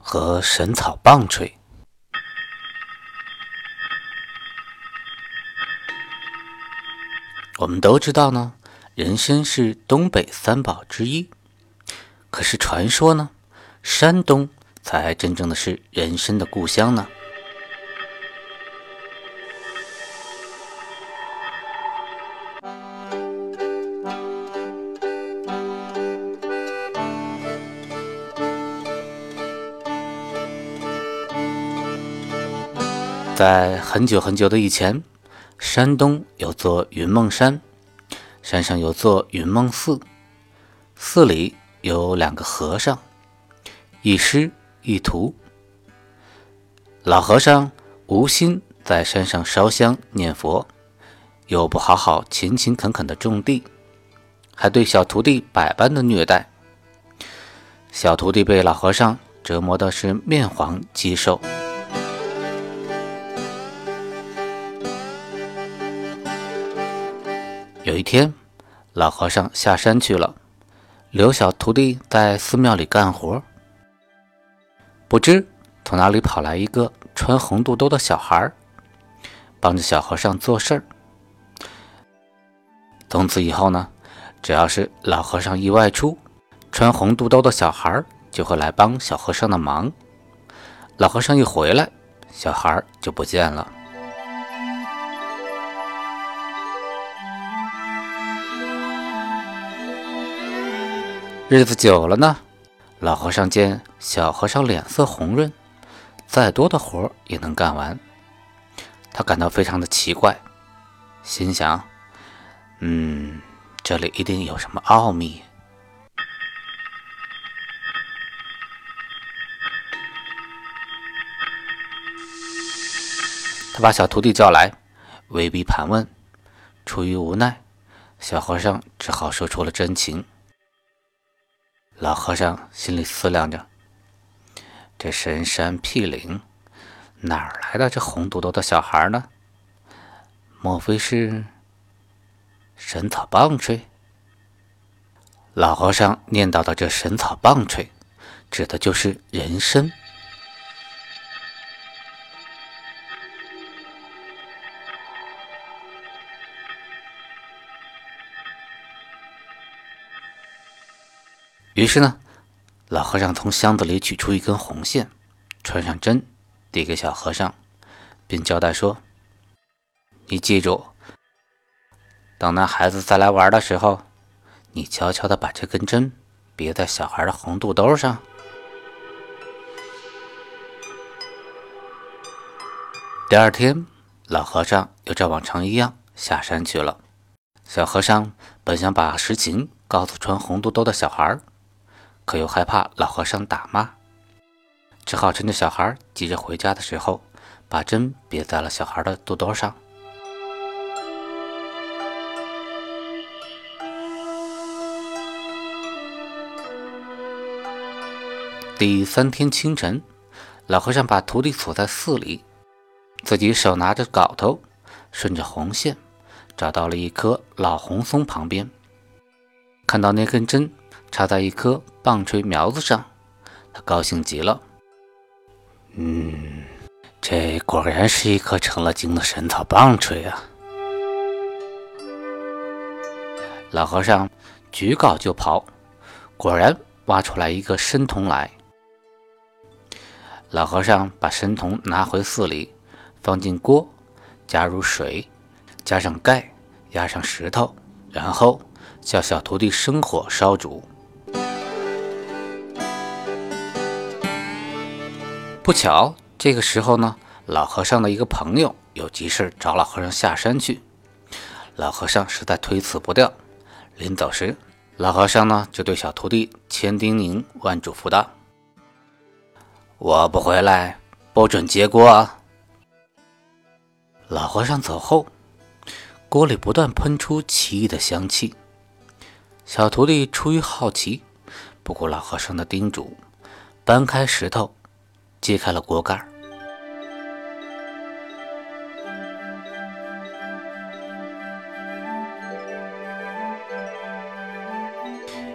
和神草棒槌。我们都知道呢，人参是东北三宝之一。可是传说呢，山东才真正的是人参的故乡呢。在很久很久的以前，山东有座云梦山，山上有座云梦寺，寺里有两个和尚，一师一徒。老和尚无心在山上烧香念佛，又不好好勤勤恳恳的种地，还对小徒弟百般的虐待。小徒弟被老和尚折磨的是面黄肌瘦。有一天，老和尚下山去了，留小徒弟在寺庙里干活。不知从哪里跑来一个穿红肚兜的小孩，帮着小和尚做事儿。从此以后呢，只要是老和尚一外出，穿红肚兜的小孩就会来帮小和尚的忙。老和尚一回来，小孩就不见了。日子久了呢，老和尚见小和尚脸色红润，再多的活也能干完，他感到非常的奇怪，心想：“嗯，这里一定有什么奥秘。”他把小徒弟叫来，威逼盘问。出于无奈，小和尚只好说出了真情。老和尚心里思量着：这深山僻岭，哪来的这红嘟嘟的小孩呢？莫非是神草棒槌？老和尚念叨的这神草棒槌，指的就是人参。于是呢，老和尚从箱子里取出一根红线，穿上针，递给小和尚，并交代说：“你记住，等那孩子再来玩的时候，你悄悄的把这根针别在小孩的红肚兜上。”第二天，老和尚又照往常一样下山去了。小和尚本想把实情告诉穿红肚兜的小孩。可又害怕老和尚打骂，只好趁着小孩急着回家的时候，把针别在了小孩的肚兜上。第三天清晨，老和尚把徒弟锁在寺里，自己手拿着镐头，顺着红线找到了一棵老红松旁边，看到那根针。插在一棵棒槌苗子上，他高兴极了。嗯，这果然是一棵成了精的神草棒槌啊！老和尚举镐就刨，果然挖出来一个参童来。老和尚把参童拿回寺里，放进锅，加入水，加上盖，压上石头，然后叫小徒弟生火烧煮。不巧，这个时候呢，老和尚的一个朋友有急事找老和尚下山去。老和尚实在推辞不掉，临走时，老和尚呢就对小徒弟千叮咛万嘱咐道：“我不回来，不准接锅啊。老和尚走后，锅里不断喷出奇异的香气。小徒弟出于好奇，不顾老和尚的叮嘱，搬开石头，揭开了锅盖。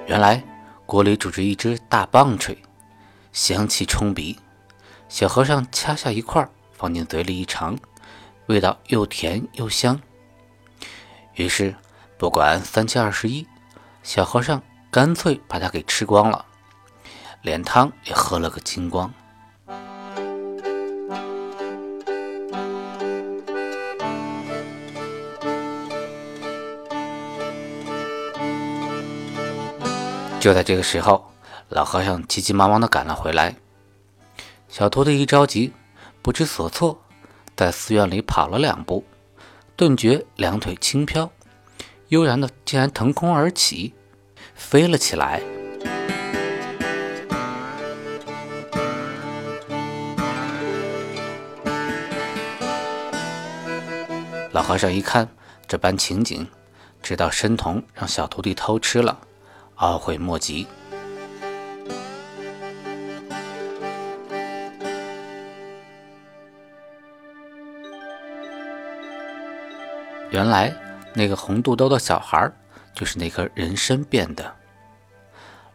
原来锅里煮着一只大棒槌，香气冲鼻。小和尚掐下一块，放进嘴里一尝，味道又甜又香。于是不管三七二十一，小和尚干脆把它给吃光了，连汤也喝了个精光。就在这个时候，老和尚急急忙忙地赶了回来。小徒弟一着急，不知所措，在寺院里跑了两步，顿觉两腿轻飘，悠然的竟然腾空而起，飞了起来。老和尚一看这般情景，知道申童让小徒弟偷吃了。懊悔莫及。原来那个红肚兜的小孩就是那颗人参变的。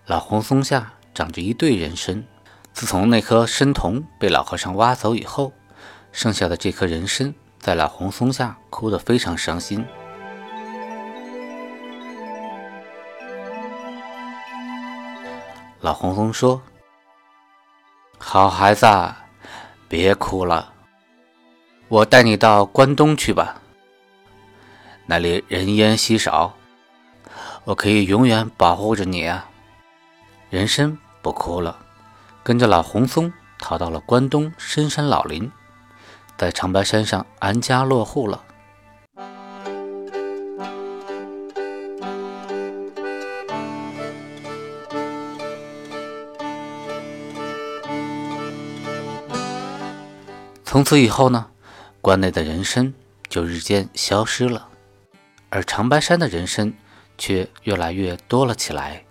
老红松下长着一对人参，自从那颗参童被老和尚挖走以后，剩下的这颗人参在老红松下哭得非常伤心。老红松说：“好孩子，别哭了，我带你到关东去吧。那里人烟稀少，我可以永远保护着你啊。”人参不哭了，跟着老红松逃到了关东深山老林，在长白山上安家落户了。从此以后呢，关内的人参就日渐消失了，而长白山的人参却越来越多了起来。